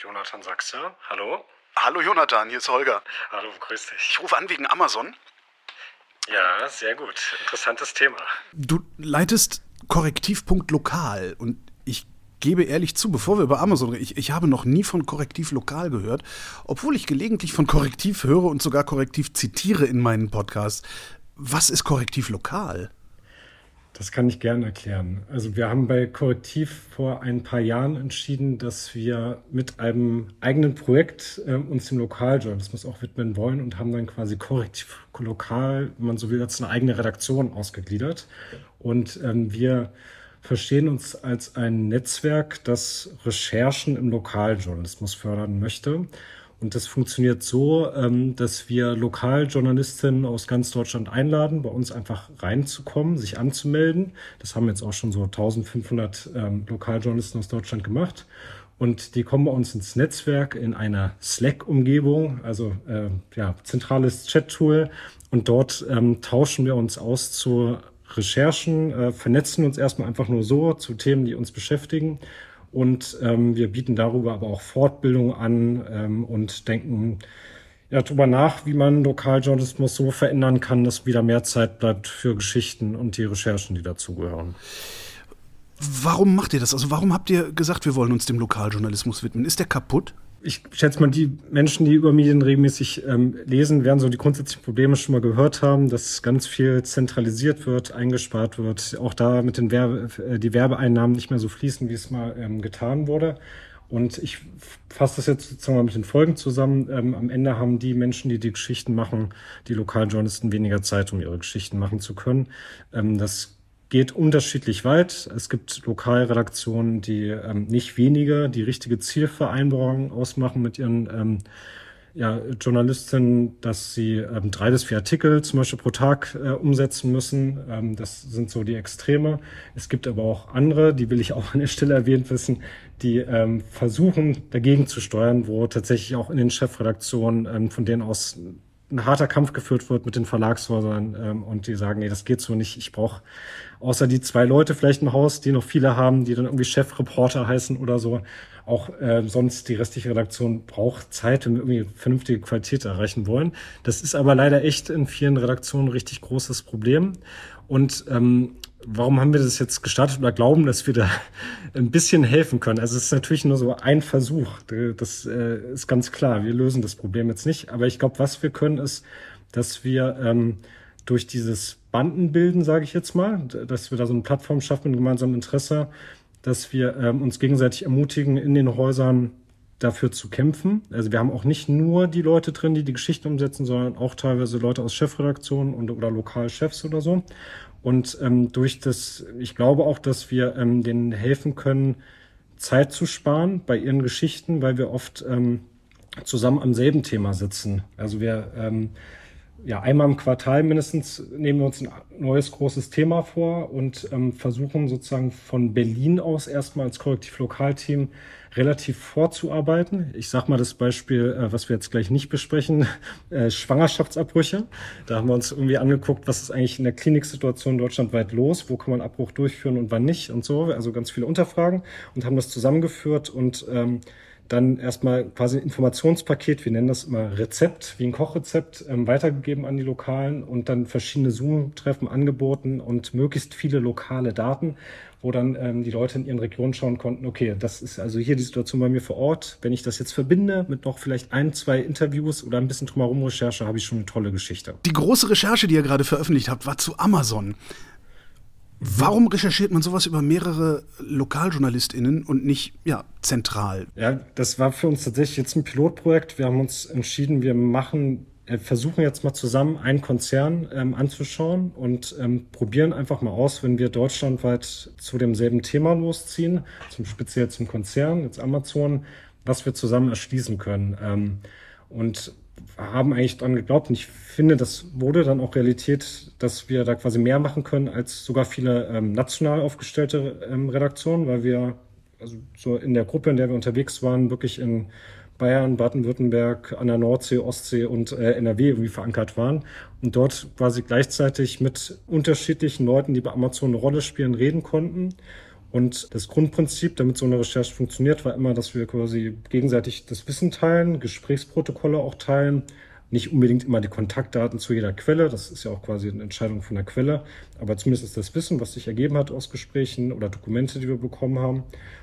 Jonathan Sachse, hallo. Hallo Jonathan, hier ist Holger. Hallo, grüß dich. Ich rufe an wegen Amazon. Ja, sehr gut. Interessantes Thema. Du leitest Korrektivpunkt lokal und ich gebe ehrlich zu, bevor wir über Amazon reden, ich, ich habe noch nie von Korrektiv lokal gehört, obwohl ich gelegentlich von Korrektiv höre und sogar Korrektiv zitiere in meinen Podcasts. Was ist Korrektiv lokal? Das kann ich gerne erklären. Also wir haben bei Korrektiv vor ein paar Jahren entschieden, dass wir mit einem eigenen Projekt äh, uns dem Lokaljournalismus auch widmen wollen und haben dann quasi Korrektiv lokal, wenn man so will, als eine eigene Redaktion ausgegliedert. Und ähm, wir verstehen uns als ein Netzwerk, das Recherchen im Lokaljournalismus fördern möchte. Und das funktioniert so, ähm, dass wir Lokaljournalistinnen aus ganz Deutschland einladen, bei uns einfach reinzukommen, sich anzumelden. Das haben jetzt auch schon so 1500 ähm, Lokaljournalisten aus Deutschland gemacht. Und die kommen bei uns ins Netzwerk in einer Slack-Umgebung, also äh, ja, zentrales Chat-Tool. Und dort ähm, tauschen wir uns aus zu Recherchen, äh, vernetzen uns erstmal einfach nur so zu Themen, die uns beschäftigen und ähm, wir bieten darüber aber auch Fortbildung an ähm, und denken ja, darüber nach, wie man Lokaljournalismus so verändern kann, dass wieder mehr Zeit bleibt für Geschichten und die Recherchen, die dazugehören. Warum macht ihr das? Also warum habt ihr gesagt, wir wollen uns dem Lokaljournalismus widmen? Ist der kaputt? Ich schätze mal, die Menschen, die über Medien regelmäßig ähm, lesen, werden so die grundsätzlichen Probleme schon mal gehört haben, dass ganz viel zentralisiert wird, eingespart wird, auch da mit den Werbe, äh, die Werbeeinnahmen nicht mehr so fließen, wie es mal ähm, getan wurde. Und ich fasse das jetzt sozusagen mal mit den Folgen zusammen. Ähm, am Ende haben die Menschen, die die Geschichten machen, die Lokaljournalisten weniger Zeit, um ihre Geschichten machen zu können. Ähm, das geht unterschiedlich weit. Es gibt Lokalredaktionen, die ähm, nicht weniger die richtige Zielvereinbarung ausmachen mit ihren ähm, ja, Journalistinnen, dass sie ähm, drei bis vier Artikel zum Beispiel pro Tag äh, umsetzen müssen. Ähm, das sind so die Extreme. Es gibt aber auch andere, die will ich auch an der Stelle erwähnt wissen, die ähm, versuchen dagegen zu steuern, wo tatsächlich auch in den Chefredaktionen ähm, von denen aus ein harter Kampf geführt wird mit den Verlagshäusern ähm, und die sagen, nee, das geht so nicht. Ich brauche außer die zwei Leute vielleicht im Haus, die noch viele haben, die dann irgendwie Chefreporter heißen oder so. Auch äh, sonst die restliche Redaktion braucht Zeit, wenn wir irgendwie vernünftige Qualität erreichen wollen. Das ist aber leider echt in vielen Redaktionen ein richtig großes Problem. Und ähm, warum haben wir das jetzt gestartet oder glauben, dass wir da ein bisschen helfen können? Also es ist natürlich nur so ein Versuch. Das äh, ist ganz klar. Wir lösen das Problem jetzt nicht. Aber ich glaube, was wir können, ist, dass wir ähm, durch dieses Bandenbilden, sage ich jetzt mal, dass wir da so eine Plattform schaffen mit gemeinsamem Interesse, dass wir ähm, uns gegenseitig ermutigen, in den Häusern dafür zu kämpfen. Also wir haben auch nicht nur die Leute drin, die die Geschichte umsetzen, sondern auch teilweise Leute aus Chefredaktionen und oder Lokalchefs oder so. Und ähm, durch das, ich glaube auch, dass wir ähm, denen helfen können, Zeit zu sparen bei ihren Geschichten, weil wir oft ähm, zusammen am selben Thema sitzen. Also wir ähm, ja, einmal im Quartal mindestens nehmen wir uns ein neues großes Thema vor und ähm, versuchen sozusagen von Berlin aus erstmal als Korrektiv-Lokalteam relativ vorzuarbeiten. Ich sage mal das Beispiel, äh, was wir jetzt gleich nicht besprechen, äh, Schwangerschaftsabbrüche. Da haben wir uns irgendwie angeguckt, was ist eigentlich in der Kliniksituation deutschlandweit los, wo kann man Abbruch durchführen und wann nicht und so. Also ganz viele Unterfragen und haben das zusammengeführt und ähm, dann erstmal quasi ein Informationspaket, wir nennen das immer Rezept, wie ein Kochrezept, ähm, weitergegeben an die Lokalen und dann verschiedene Zoom-Treffen angeboten und möglichst viele lokale Daten, wo dann ähm, die Leute in ihren Regionen schauen konnten, okay, das ist also hier die Situation bei mir vor Ort. Wenn ich das jetzt verbinde mit noch vielleicht ein, zwei Interviews oder ein bisschen drumherum Recherche, habe ich schon eine tolle Geschichte. Die große Recherche, die ihr gerade veröffentlicht habt, war zu Amazon. Warum recherchiert man sowas über mehrere LokaljournalistInnen und nicht ja, zentral? Ja, das war für uns tatsächlich jetzt ein Pilotprojekt. Wir haben uns entschieden, wir machen, äh, versuchen jetzt mal zusammen einen Konzern ähm, anzuschauen und ähm, probieren einfach mal aus, wenn wir deutschlandweit zu demselben Thema losziehen, zum speziell zum Konzern, jetzt Amazon, was wir zusammen erschließen können. Ähm, und haben eigentlich dran geglaubt. Und ich finde, das wurde dann auch Realität, dass wir da quasi mehr machen können als sogar viele ähm, national aufgestellte ähm, Redaktionen, weil wir also so in der Gruppe, in der wir unterwegs waren, wirklich in Bayern, Baden-Württemberg, an der Nordsee, Ostsee und äh, NRW irgendwie verankert waren und dort quasi gleichzeitig mit unterschiedlichen Leuten, die bei Amazon eine Rolle spielen, reden konnten Und das Grundprinzip, damit so eine Recherche funktioniert, war immer, dass wir quasi gegenseitig das Wissen teilen, Gesprächsprotokolle auch teilen, nicht unbedingt immer die Kontaktdaten zu jeder Quelle, das ist ja auch quasi eine Entscheidung von der Quelle, aber zumindest das Wissen, was sich ergeben hat aus Gesprächen oder Dokumente, die wir bekommen haben.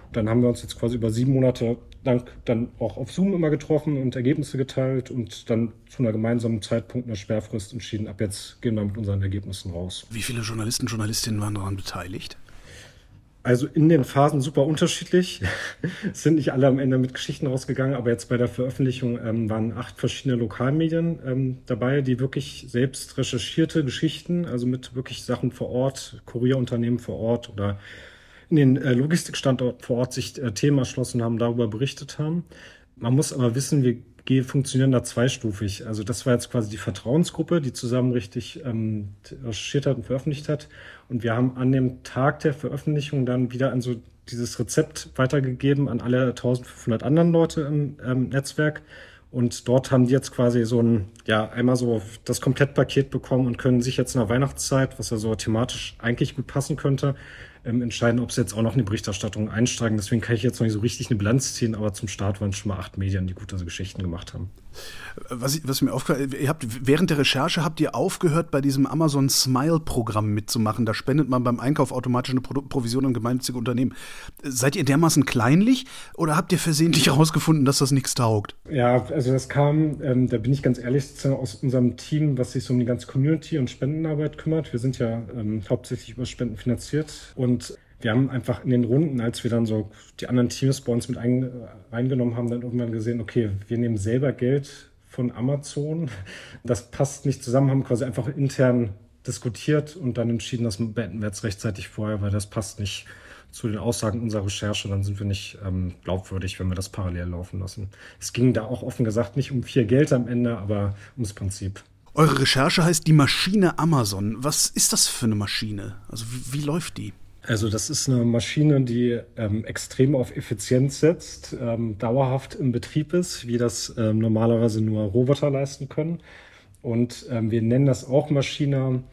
Und dann haben wir uns jetzt quasi über sieben Monate lang dann auch auf Zoom immer getroffen und Ergebnisse geteilt und dann zu einer gemeinsamen Zeitpunkt, einer Sperrfrist entschieden, ab jetzt gehen wir mit unseren Ergebnissen raus. Wie viele Journalisten, Journalistinnen waren daran beteiligt? Also in den Phasen super unterschiedlich. Es sind nicht alle am Ende mit Geschichten rausgegangen, aber jetzt bei der Veröffentlichung ähm, waren acht verschiedene Lokalmedien ähm, dabei, die wirklich selbst recherchierte Geschichten, also mit wirklich Sachen vor Ort, Kurierunternehmen vor Ort oder in den äh, Logistikstandort vor Ort sich äh, Themen erschlossen haben, darüber berichtet haben. Man muss aber wissen, wir funktionieren da zweistufig. Also das war jetzt quasi die Vertrauensgruppe, die zusammen richtig ähm, recherchiert hat und veröffentlicht hat. Und wir haben an dem Tag der Veröffentlichung dann wieder an so dieses Rezept weitergegeben an alle 1500 anderen Leute im ähm, Netzwerk. Und dort haben die jetzt quasi so ein, ja, einmal so das Komplettpaket bekommen und können sich jetzt in der Weihnachtszeit, was ja so thematisch eigentlich gut passen könnte, ähm, entscheiden, ob sie jetzt auch noch in die Berichterstattung einsteigen. Deswegen kann ich jetzt noch nicht so richtig eine Bilanz ziehen, aber zum Start waren schon mal acht Medien, die gute Geschichten gemacht haben. Was, was mir aufgefallen ihr habt während der Recherche habt ihr aufgehört, bei diesem Amazon Smile-Programm mitzumachen. Da spendet man beim Einkauf automatisch eine Pro Provision an gemeinnützige Unternehmen. Seid ihr dermaßen kleinlich oder habt ihr versehentlich herausgefunden, dass das nichts taugt? Ja, also das kam, ähm, da bin ich ganz ehrlich, aus unserem Team, was sich so um die ganze Community und Spendenarbeit kümmert. Wir sind ja ähm, hauptsächlich über Spenden finanziert und wir haben einfach in den Runden, als wir dann so die anderen Teams bei uns mit ein, reingenommen haben, dann irgendwann gesehen, okay, wir nehmen selber Geld von Amazon. Das passt nicht zusammen, haben quasi einfach intern diskutiert und dann entschieden, das beenden wir jetzt rechtzeitig vorher, weil das passt nicht zu den Aussagen unserer Recherche, dann sind wir nicht ähm, glaubwürdig, wenn wir das parallel laufen lassen. Es ging da auch offen gesagt nicht um viel Geld am Ende, aber ums Prinzip. Eure Recherche heißt die Maschine Amazon. Was ist das für eine Maschine? Also wie, wie läuft die? Also das ist eine Maschine, die ähm, extrem auf Effizienz setzt, ähm, dauerhaft im Betrieb ist, wie das ähm, normalerweise nur Roboter leisten können. Und ähm, wir nennen das auch Maschine,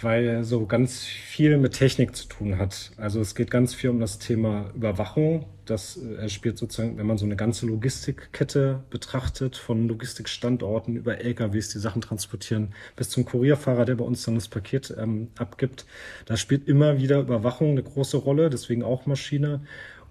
weil so ganz viel mit Technik zu tun hat. Also es geht ganz viel um das Thema Überwachung. Das äh, spielt sozusagen, wenn man so eine ganze Logistikkette betrachtet, von Logistikstandorten über LKWs, die Sachen transportieren, bis zum Kurierfahrer, der bei uns dann das Paket ähm, abgibt. Da spielt immer wieder Überwachung eine große Rolle, deswegen auch Maschine.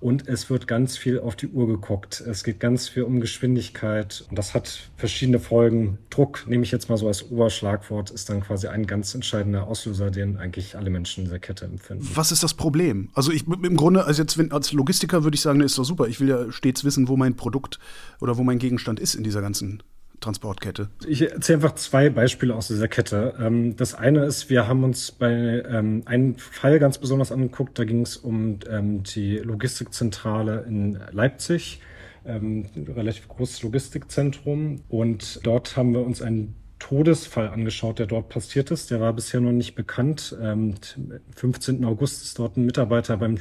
Und es wird ganz viel auf die Uhr geguckt. Es geht ganz viel um Geschwindigkeit. Und das hat verschiedene Folgen. Druck, nehme ich jetzt mal so als Oberschlagwort, ist dann quasi ein ganz entscheidender Auslöser, den eigentlich alle Menschen in dieser Kette empfinden. Was ist das Problem? Also ich im Grunde, also jetzt wenn, als Logistiker würde ich sagen, ist doch super. Ich will ja stets wissen, wo mein Produkt oder wo mein Gegenstand ist in dieser ganzen Transportkette? Ich erzähle einfach zwei Beispiele aus dieser Kette. Ähm, das eine ist, wir haben uns bei ähm, einem Fall ganz besonders angeguckt. Da ging es um ähm, die Logistikzentrale in Leipzig, relativ großes Logistikzentrum. Und dort haben wir uns einen Todesfall angeschaut, der dort passiert ist. Der war bisher noch nicht bekannt. Ähm, 15. August ist dort ein Mitarbeiter beim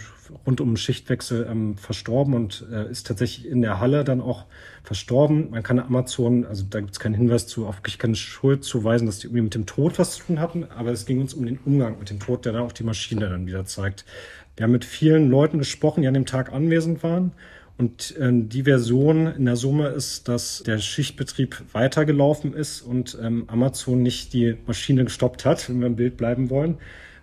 rund um Schichtwechsel ähm, verstorben und äh, ist tatsächlich in der Halle dann auch verstorben. Man kann Amazon, also da gibt es keinen Hinweis zu, wirklich keine Schuld zuweisen, dass die irgendwie mit dem Tod was zu tun hatten, aber es ging uns um den Umgang mit dem Tod, der dann auch die Maschine dann wieder zeigt. Wir haben mit vielen Leuten gesprochen, die an dem Tag anwesend waren und äh, die Version in der Summe ist, dass der Schichtbetrieb weitergelaufen ist und ähm, Amazon nicht die Maschine gestoppt hat, wenn wir im Bild bleiben wollen.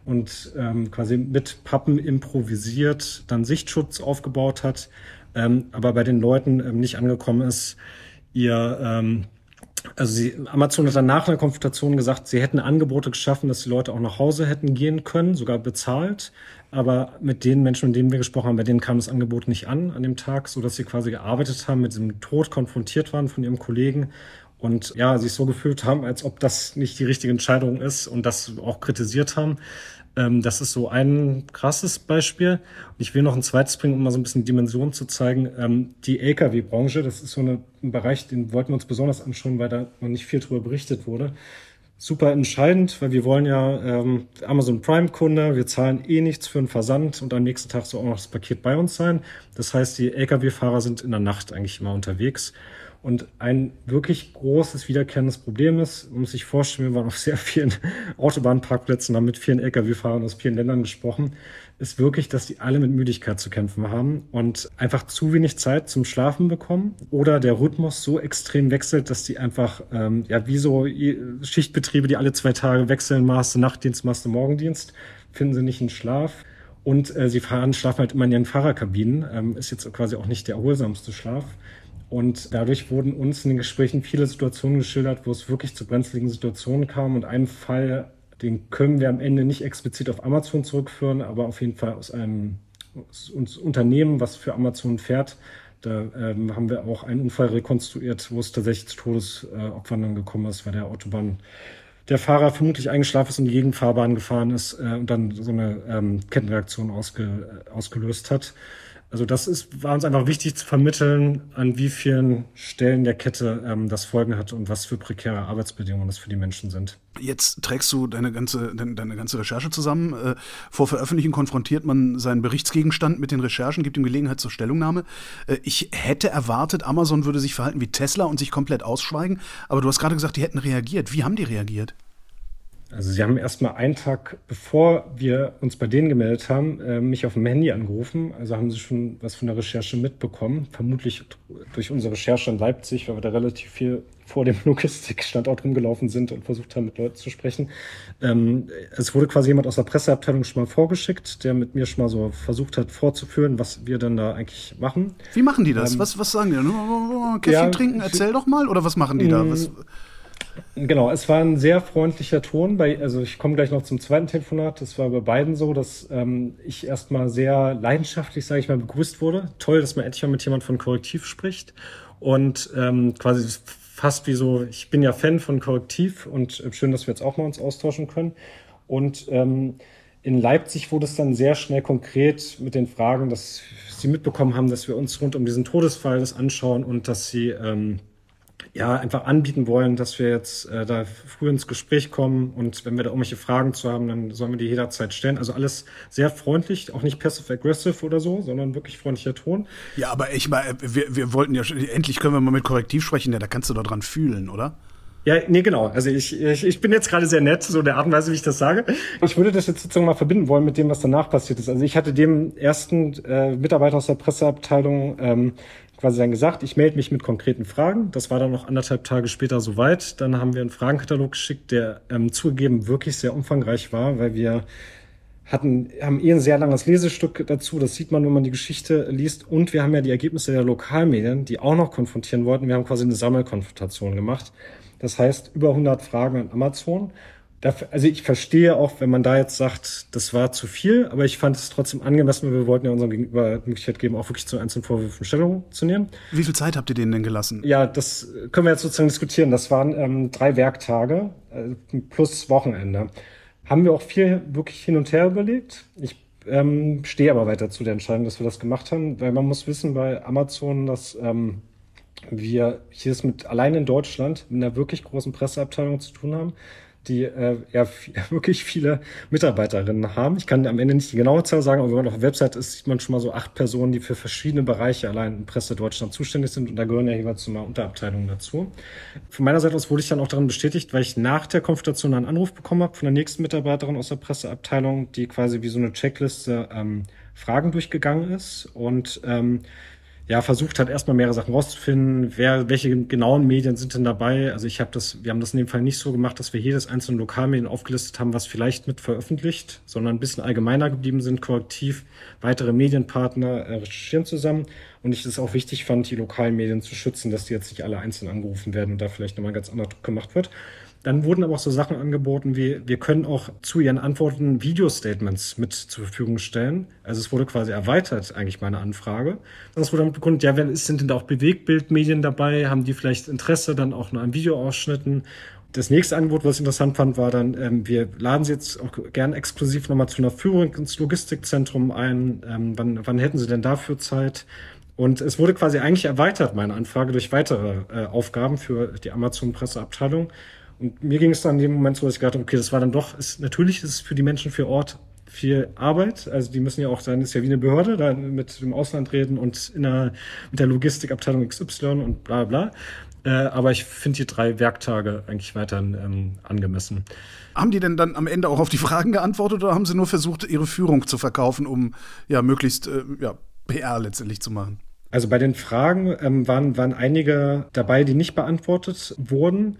Und ähm, quasi mit Pappen improvisiert, dann Sichtschutz aufgebaut hat, ähm, aber bei den Leuten ähm, nicht angekommen ist, ihr ähm, also sie, Amazon hat dann nach einer Konfrontation gesagt, sie hätten Angebote geschaffen, dass die Leute auch nach Hause hätten gehen können, sogar bezahlt. Aber mit den Menschen, mit denen wir gesprochen haben, bei denen kam das Angebot nicht an an dem Tag, so dass sie quasi gearbeitet haben, mit diesem Tod konfrontiert waren von ihrem Kollegen und ja, sich so gefühlt haben, als ob das nicht die richtige Entscheidung ist und das auch kritisiert haben. Ähm, das ist so ein krasses Beispiel. Und ich will noch ein zweites bringen, um mal so ein bisschen Dimension zu zeigen. Ähm, die Lkw-Branche, das ist so ein Bereich, den wollten wir uns besonders anschauen, weil da noch nicht viel drüber berichtet wurde. Super entscheidend, weil wir wollen ja ähm, Amazon Prime-Kunde, wir zahlen eh nichts für einen Versand und am nächsten Tag soll auch noch das Paket bei uns sein. Das heißt, die Lkw-Fahrer sind in der Nacht eigentlich immer unterwegs. Und ein wirklich großes wiederkehrendes Problem ist, man muss sich vorstellen, wir waren auf sehr vielen Autobahnparkplätzen, haben mit vielen Lkw-Fahrern aus vielen Ländern gesprochen, ist wirklich, dass die alle mit Müdigkeit zu kämpfen haben und einfach zu wenig Zeit zum Schlafen bekommen oder der Rhythmus so extrem wechselt, dass die einfach, ähm, ja, wie so Schichtbetriebe, die alle zwei Tage wechseln, Maße Nachtdienst, Maße Morgendienst, finden sie nicht in Schlaf. Und äh, sie fahren, schlafen halt immer in ihren Fahrerkabinen. Ähm, ist jetzt quasi auch nicht der erholsamste Schlaf. Und dadurch wurden uns in den Gesprächen viele Situationen geschildert, wo es wirklich zu brenzligen Situationen kam. Und einen Fall, den können wir am Ende nicht explizit auf Amazon zurückführen, aber auf jeden Fall aus einem aus Unternehmen, was für Amazon fährt. Da ähm, haben wir auch einen Unfall rekonstruiert, wo es tatsächlich zu Todesopfern dann gekommen ist, weil der Autobahn der Fahrer vermutlich eingeschlafen ist und gegen Fahrbahn gefahren ist äh, und dann so eine ähm, Kettenreaktion ausge, ausgelöst hat. Also das ist, war uns einfach wichtig zu vermitteln, an wie vielen Stellen der Kette ähm, das Folgen hat und was für prekäre Arbeitsbedingungen das für die Menschen sind. Jetzt trägst du deine ganze, deine, deine ganze Recherche zusammen. Äh, vor Veröffentlichen konfrontiert man seinen Berichtsgegenstand mit den Recherchen, gibt ihm Gelegenheit zur Stellungnahme. Äh, ich hätte erwartet, Amazon würde sich verhalten wie Tesla und sich komplett ausschweigen. Aber du hast gerade gesagt, die hätten reagiert. Wie haben die reagiert? Also sie haben erst mal einen Tag, bevor wir uns bei denen gemeldet haben, äh, mich auf dem Handy angerufen. Also haben sie schon was von der Recherche mitbekommen. Vermutlich durch unsere Recherche in Leipzig, weil wir da relativ viel vor dem Logistikstandort rumgelaufen sind und versucht haben, mit Leuten zu sprechen. Ähm, es wurde quasi jemand aus der Presseabteilung schon mal vorgeschickt, der mit mir schon mal so versucht hat vorzuführen, was wir dann da eigentlich machen. Wie machen die das? Ähm, was, was sagen die? Käffchen ja, trinken? Erzähl doch mal. Oder was machen die da? Mm, was, Genau, es war ein sehr freundlicher Ton. Bei, also ich komme gleich noch zum zweiten Telefonat. Das war bei beiden so, dass ähm, ich erstmal sehr leidenschaftlich, sage ich mal, begrüßt wurde. Toll, dass man endlich mal mit jemand von Korrektiv spricht. Und ähm, quasi fast wie so, ich bin ja Fan von Korrektiv und äh, schön, dass wir jetzt auch mal uns austauschen können. Und ähm, in Leipzig wurde es dann sehr schnell konkret mit den Fragen, dass sie mitbekommen haben, dass wir uns rund um diesen Todesfall das anschauen und dass sie ähm, ja, einfach anbieten wollen, dass wir jetzt äh, da früh ins Gespräch kommen und wenn wir da irgendwelche Fragen zu haben, dann sollen wir die jederzeit stellen. Also alles sehr freundlich, auch nicht passive-aggressive oder so, sondern wirklich freundlicher Ton. Ja, aber ich meine, wir, wir wollten ja, endlich können wir mal mit Korrektiv sprechen, ja, da kannst du doch dran fühlen, oder? Ja, nee, genau. Also ich, ich, ich bin jetzt gerade sehr nett, so der Art und Weise, wie ich das sage. Ich würde das jetzt sozusagen mal verbinden wollen mit dem, was danach passiert ist. Also ich hatte dem ersten äh, Mitarbeiter aus der Presseabteilung ähm, quasi dann gesagt, ich melde mich mit konkreten Fragen. Das war dann noch anderthalb Tage später soweit. Dann haben wir einen Fragenkatalog geschickt, der ähm, zugegeben wirklich sehr umfangreich war, weil wir hatten, haben eh ein sehr langes Lesestück dazu. Das sieht man, wenn man die Geschichte liest. Und wir haben ja die Ergebnisse der Lokalmedien, die auch noch konfrontieren wollten. Wir haben quasi eine Sammelkonfrontation gemacht. Das heißt, über 100 Fragen an Amazon also ich verstehe auch, wenn man da jetzt sagt, das war zu viel, aber ich fand es trotzdem angemessen, weil wir wollten ja unserem Gegenüber die Möglichkeit geben, auch wirklich zu einzelnen Vorwürfen Stellung zu nehmen. Wie viel Zeit habt ihr denen denn gelassen? Ja, das können wir jetzt sozusagen diskutieren. Das waren ähm, drei Werktage äh, plus Wochenende. Haben wir auch viel wirklich hin und her überlegt. Ich ähm, stehe aber weiter zu der Entscheidung, dass wir das gemacht haben, weil man muss wissen bei Amazon, dass ähm, wir hier es mit allein in Deutschland mit einer wirklich großen Presseabteilung zu tun haben die äh, ja wirklich viele Mitarbeiterinnen haben. Ich kann am Ende nicht die genaue Zahl sagen, aber wenn man auf der Website ist, sieht man schon mal so acht Personen, die für verschiedene Bereiche allein in Presse Deutschland zuständig sind und da gehören ja jeweils mal Unterabteilungen dazu. Von meiner Seite aus wurde ich dann auch daran bestätigt, weil ich nach der Konfrontation einen Anruf bekommen habe von der nächsten Mitarbeiterin aus der Presseabteilung, die quasi wie so eine Checkliste ähm, Fragen durchgegangen ist und ähm, ja, versucht hat, erstmal mehrere Sachen rauszufinden, wer, welche genauen Medien sind denn dabei. Also ich habe das, wir haben das in dem Fall nicht so gemacht, dass wir jedes einzelne Lokalmedien aufgelistet haben, was vielleicht mit veröffentlicht, sondern ein bisschen allgemeiner geblieben sind, korrektiv weitere Medienpartner äh, recherchieren zusammen. Und ich es auch wichtig fand, die lokalen Medien zu schützen, dass die jetzt nicht alle einzeln angerufen werden und da vielleicht nochmal ganz anderer Druck gemacht wird. Dann wurden aber auch so Sachen angeboten wie, wir können auch zu ihren Antworten Video-Statements mit zur Verfügung stellen. Also es wurde quasi erweitert, eigentlich meine Anfrage. Das wurde damit begründet, ja, sind denn da auch Bewegbildmedien dabei? Haben die vielleicht Interesse dann auch nur an Videoausschnitten? Das nächste Angebot, was ich interessant fand, war dann, ähm, wir laden Sie jetzt auch gern exklusiv nochmal zu einer Führung ins Logistikzentrum ein. Ähm, wann, wann hätten Sie denn dafür Zeit? Und es wurde quasi eigentlich erweitert, meine Anfrage, durch weitere äh, Aufgaben für die Amazon-Presseabteilung. Und mir ging es dann in dem Moment so, dass ich gedacht habe, okay, das war dann doch, ist, natürlich ist es für die Menschen vor Ort viel Arbeit. Also die müssen ja auch sein, ist ja wie eine Behörde, da mit dem Ausland reden und in der, mit der Logistikabteilung XY und bla bla. Äh, aber ich finde die drei Werktage eigentlich weiterhin ähm, angemessen. Haben die denn dann am Ende auch auf die Fragen geantwortet oder haben sie nur versucht, ihre Führung zu verkaufen, um ja möglichst äh, ja, PR letztendlich zu machen? Also bei den Fragen ähm, waren, waren einige dabei, die nicht beantwortet wurden.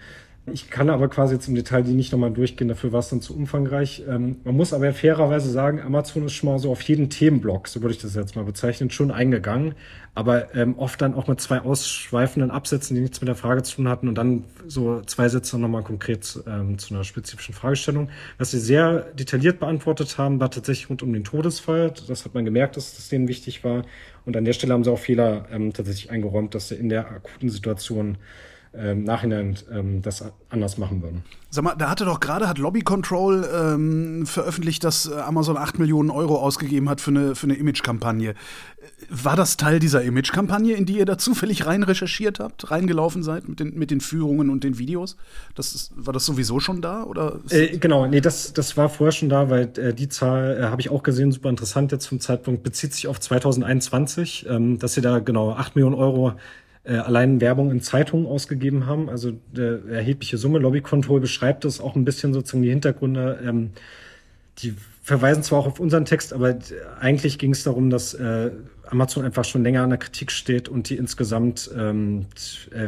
Ich kann aber quasi jetzt im Detail die nicht nochmal durchgehen, dafür war es dann zu umfangreich. Ähm, man muss aber fairerweise sagen, Amazon ist schon mal so auf jeden Themenblock, so würde ich das jetzt mal bezeichnen, schon eingegangen. Aber ähm, oft dann auch mit zwei ausschweifenden Absätzen, die nichts mit der Frage zu tun hatten und dann so zwei Sätze nochmal konkret ähm, zu einer spezifischen Fragestellung. Was sie sehr detailliert beantwortet haben, war tatsächlich rund um den Todesfall. Das hat man gemerkt, dass das denen wichtig war. Und an der Stelle haben sie auch Fehler ähm, tatsächlich eingeräumt, dass sie in der akuten Situation ähm, Nachhinein ähm, das anders machen würden. Sag mal, da hatte doch gerade, hat Lobby Control ähm, veröffentlicht, dass äh, Amazon 8 Millionen Euro ausgegeben hat für eine, für eine Image-Kampagne. War das Teil dieser Image-Kampagne, in die ihr da zufällig rein recherchiert habt, reingelaufen seid mit den, mit den Führungen und den Videos? Das ist, war das sowieso schon da? Oder äh, genau, nee, das, das war vorher schon da, weil äh, die Zahl äh, habe ich auch gesehen, super interessant jetzt vom Zeitpunkt, bezieht sich auf 2021, ähm, dass sie da genau 8 Millionen Euro äh, allein Werbung in Zeitungen ausgegeben haben. Also der erhebliche Summe. Lobby beschreibt das auch ein bisschen sozusagen die Hintergründe. Ähm, die verweisen zwar auch auf unseren Text, aber eigentlich ging es darum, dass äh, Amazon einfach schon länger an der Kritik steht und die insgesamt ähm, äh,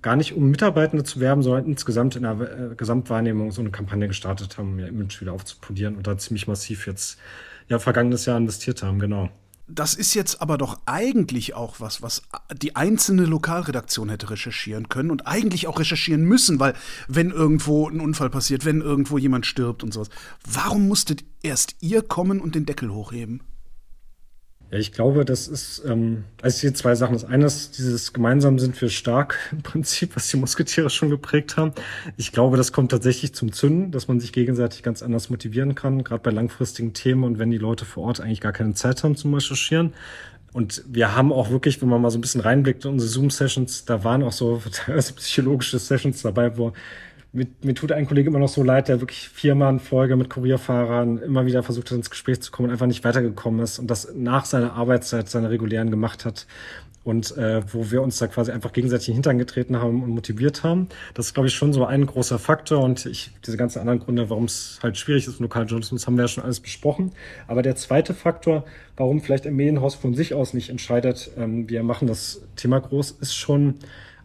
gar nicht um Mitarbeitende zu werben, sondern insgesamt in der äh, Gesamtwahrnehmung so eine Kampagne gestartet haben, um ihr Image wieder aufzupolieren und da ziemlich massiv jetzt ja vergangenes Jahr investiert haben, genau das ist jetzt aber doch eigentlich auch was, was die einzelne Lokalredaktion hätte recherchieren können und eigentlich auch recherchieren müssen, weil wenn irgendwo ein Unfall passiert, wenn irgendwo jemand stirbt und sowas, warum musstet erst ihr kommen und den Deckel hochheben? Ja, ich glaube, das ist, ähm, also hier zwei Sachen. Das eine ist dieses gemeinsam sind wir stark im Prinzip, was die Musketiere schon geprägt haben. Ich glaube, das kommt tatsächlich zum Zünden, dass man sich gegenseitig ganz anders motivieren kann, gerade bei langfristigen Themen und wenn die Leute vor Ort eigentlich gar keine Zeit haben zum Recherchieren. Und wir haben auch wirklich, wenn man mal so ein bisschen reinblickt in unsere Zoom-Sessions, da waren auch so psychologische Sessions dabei, wo mir, mir tut ein Kollege immer noch so leid, der wirklich viermal in Folge mit Kurierfahrern immer wieder versucht hat, ins Gespräch zu kommen und einfach nicht weitergekommen ist und das nach seiner Arbeitszeit, seiner regulären gemacht hat und äh, wo wir uns da quasi einfach gegenseitig in den Hintern getreten haben und motiviert haben. Das ist, glaube ich, schon so ein großer Faktor und ich, diese ganzen anderen Gründe, warum es halt schwierig ist mit Lokaljournalismus, haben wir ja schon alles besprochen. Aber der zweite Faktor, warum vielleicht ein Medienhaus von sich aus nicht entscheidet, ähm, wir machen das Thema groß, ist schon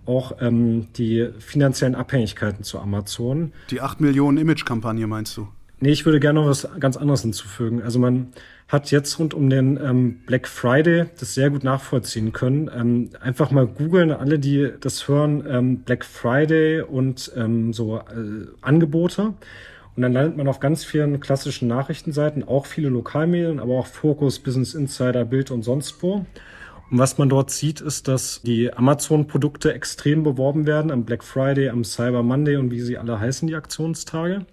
auch ähm, die finanziellen Abhängigkeiten zu Amazon. Die 8 Millionen Image-Kampagne meinst du? Nee, ich würde gerne noch was ganz anderes hinzufügen. Also man hat jetzt rund um den ähm, Black Friday das sehr gut nachvollziehen können. Ähm, einfach mal googeln, alle, die das hören, ähm, Black Friday und ähm, so äh, Angebote. Und dann landet man auf ganz vielen klassischen Nachrichtenseiten, auch viele Lokalmedien, aber auch Focus, Business Insider, Bild und sonst wo. Und was man dort sieht, ist, dass die Amazon-Produkte extrem beworben werden am Black Friday, am Cyber Monday und wie sie alle heißen, die Aktionstage.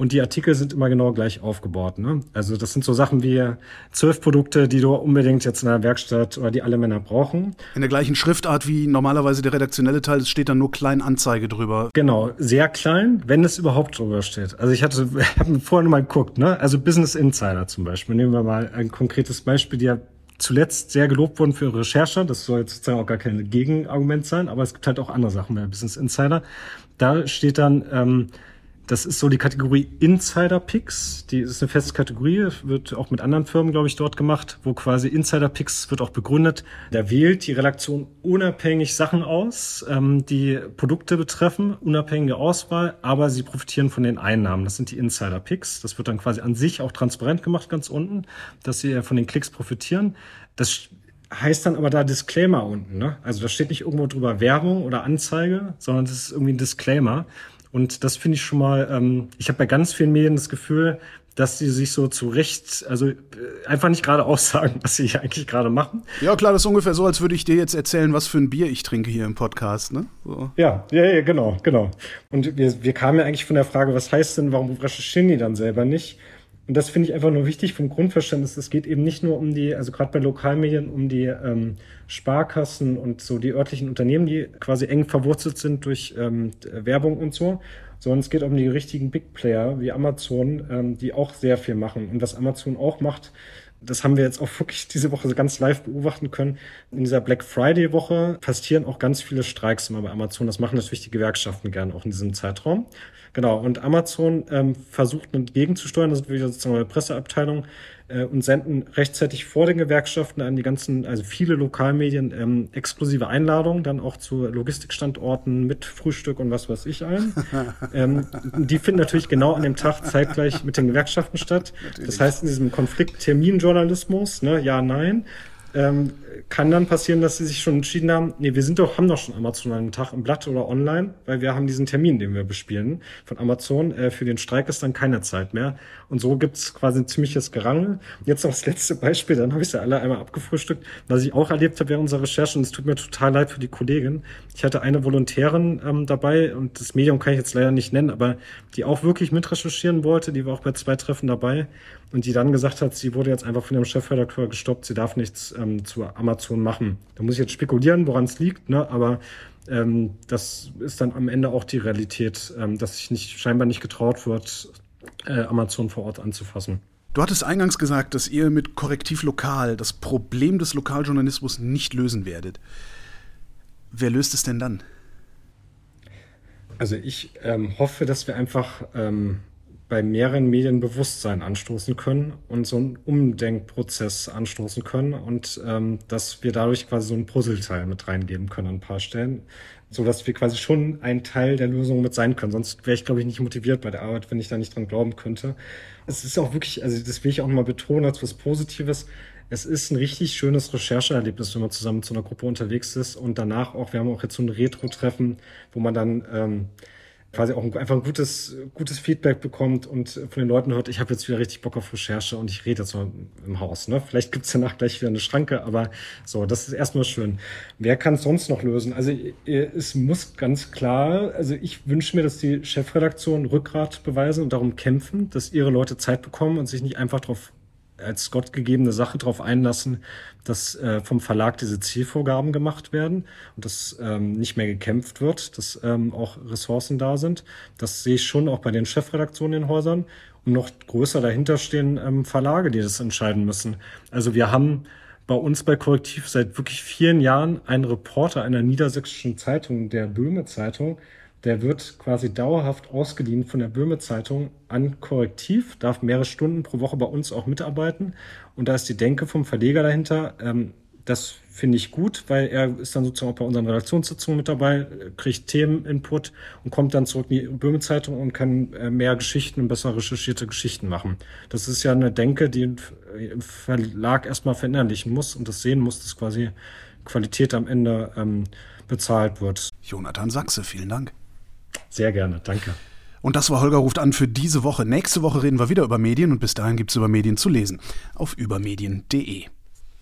Und die Artikel sind immer genau gleich aufgebaut. Ne? Also das sind so Sachen wie zwölf Produkte, die du unbedingt jetzt in der Werkstatt oder die alle Männer brauchen. In der gleichen Schriftart wie normalerweise der redaktionelle Teil, es steht dann nur klein Anzeige drüber. Genau, sehr klein, wenn es überhaupt drüber steht. Also ich hatte, habe vorhin mal geguckt, ne? Also Business Insider zum Beispiel. Nehmen wir mal ein konkretes Beispiel, die ja zuletzt sehr gelobt worden für ihre Recherche. Das soll jetzt sozusagen auch gar kein Gegenargument sein, aber es gibt halt auch andere Sachen bei Business Insider. Da steht dann, ähm, das ist so die Kategorie Insider Picks. Die ist eine feste Kategorie, wird auch mit anderen Firmen, glaube ich, dort gemacht, wo quasi Insider Picks wird auch begründet. Da wählt die Redaktion unabhängig Sachen aus, ähm, die Produkte betreffen, unabhängige Auswahl, aber sie profitieren von den Einnahmen. Das sind die Insider Picks. Das wird dann quasi an sich auch transparent gemacht, ganz unten, dass sie von den Klicks profitieren. Das heißt dann aber da Disclaimer unten. Ne? Also da steht nicht irgendwo drüber Werbung oder Anzeige, sondern das ist irgendwie ein Disclaimer. Und das finde ich schon mal, ähm, ich habe bei ganz vielen Medien das Gefühl, dass sie sich so zurecht, also äh, einfach nicht gerade aussagen, was sie eigentlich gerade machen. Ja, klar, das ist ungefähr so, als würde ich dir jetzt erzählen, was für ein Bier ich trinke hier im Podcast, ne? So. Ja, ja, ja, genau, genau. Und wir, wir kamen ja eigentlich von der Frage, was heißt denn, warum recherchieren die dann selber nicht? Und das finde ich einfach nur wichtig vom Grundverständnis. Es geht eben nicht nur um die, also gerade bei Lokalmedien, um die ähm, Sparkassen und so die örtlichen Unternehmen, die quasi eng verwurzelt sind durch ähm, Werbung und so, sondern es geht um die richtigen Big Player wie Amazon, ähm, die auch sehr viel machen. Und was Amazon auch macht, das haben wir jetzt auch wirklich diese Woche ganz live beobachten können. In dieser Black Friday Woche passieren auch ganz viele Streiks immer bei Amazon. Das machen natürlich die Gewerkschaften gern auch in diesem Zeitraum. Genau. Und Amazon ähm, versucht entgegenzusteuern. Das ist wieder sozusagen eine Presseabteilung äh, und senden rechtzeitig vor den Gewerkschaften an die ganzen, also viele Lokalmedien ähm, exklusive Einladungen, dann auch zu Logistikstandorten mit Frühstück und was weiß ich ein. ähm, die finden natürlich genau an dem Tag zeitgleich mit den Gewerkschaften statt. Natürlich. Das heißt, in diesem Konflikt Terminjournalismus, ne, ja, nein, ähm, kann dann passieren, dass sie sich schon entschieden haben, nee, wir sind doch, haben doch schon Amazon einen Tag im Blatt oder online, weil wir haben diesen Termin, den wir bespielen von Amazon. Äh, für den Streik ist dann keine Zeit mehr. Und so gibt's quasi ein ziemliches Gerangel. Jetzt noch das letzte Beispiel, dann habe ich sie alle einmal abgefrühstückt, was ich auch erlebt habe während unserer Recherche. Und es tut mir total leid für die Kollegin. Ich hatte eine Volontärin ähm, dabei und das Medium kann ich jetzt leider nicht nennen, aber die auch wirklich mitrecherchieren wollte, die war auch bei zwei Treffen dabei und die dann gesagt hat, sie wurde jetzt einfach von ihrem Chefredakteur gestoppt, sie darf nichts ähm, zu Amazon machen. Da muss ich jetzt spekulieren, woran es liegt, ne? aber ähm, das ist dann am Ende auch die Realität, ähm, dass sich nicht, scheinbar nicht getraut wird, äh, Amazon vor Ort anzufassen. Du hattest eingangs gesagt, dass ihr mit Korrektiv Lokal das Problem des Lokaljournalismus nicht lösen werdet. Wer löst es denn dann? Also ich ähm, hoffe, dass wir einfach ähm, bei mehreren Medien Bewusstsein anstoßen können und so einen Umdenkprozess anstoßen können und ähm, dass wir dadurch quasi so ein Puzzleteil mit reingeben können an ein paar Stellen, so dass wir quasi schon ein Teil der Lösung mit sein können. Sonst wäre ich, glaube ich, nicht motiviert bei der Arbeit, wenn ich da nicht dran glauben könnte. Es ist auch wirklich, also das will ich auch mal betonen als was Positives. Es ist ein richtig schönes Rechercheerlebnis, wenn man zusammen zu einer Gruppe unterwegs ist und danach auch, wir haben auch jetzt so ein Retro-Treffen, wo man dann ähm, quasi auch einfach ein gutes, gutes Feedback bekommt und von den Leuten hört, ich habe jetzt wieder richtig Bock auf Recherche und ich rede jetzt mal im Haus. Ne? Vielleicht gibt's danach gleich wieder eine Schranke, aber so, das ist erstmal schön. Wer kann sonst noch lösen? Also es muss ganz klar, also ich wünsche mir, dass die Chefredaktion Rückgrat beweisen und darum kämpfen, dass ihre Leute Zeit bekommen und sich nicht einfach darauf als gottgegebene Sache darauf einlassen, dass äh, vom Verlag diese Zielvorgaben gemacht werden und dass ähm, nicht mehr gekämpft wird, dass ähm, auch Ressourcen da sind. Das sehe ich schon auch bei den Chefredaktionen in Häusern. Und noch größer dahinter stehen ähm, Verlage, die das entscheiden müssen. Also wir haben bei uns bei Korrektiv seit wirklich vielen Jahren einen Reporter einer niedersächsischen Zeitung, der Böhme Zeitung, der wird quasi dauerhaft ausgeliehen von der Böhme Zeitung an Korrektiv, darf mehrere Stunden pro Woche bei uns auch mitarbeiten. Und da ist die Denke vom Verleger dahinter. Ähm, das finde ich gut, weil er ist dann sozusagen auch bei unseren Redaktionssitzungen mit dabei, kriegt Themeninput und kommt dann zurück in die Böhme Zeitung und kann äh, mehr Geschichten und besser recherchierte Geschichten machen. Das ist ja eine Denke, die im Verlag erstmal verinnerlichen muss und das sehen muss, dass quasi Qualität am Ende ähm, bezahlt wird. Jonathan Sachse, vielen Dank. Sehr gerne, danke. Und das war Holger ruft an für diese Woche. Nächste Woche reden wir wieder über Medien und bis dahin gibt es über Medien zu lesen auf übermedien.de.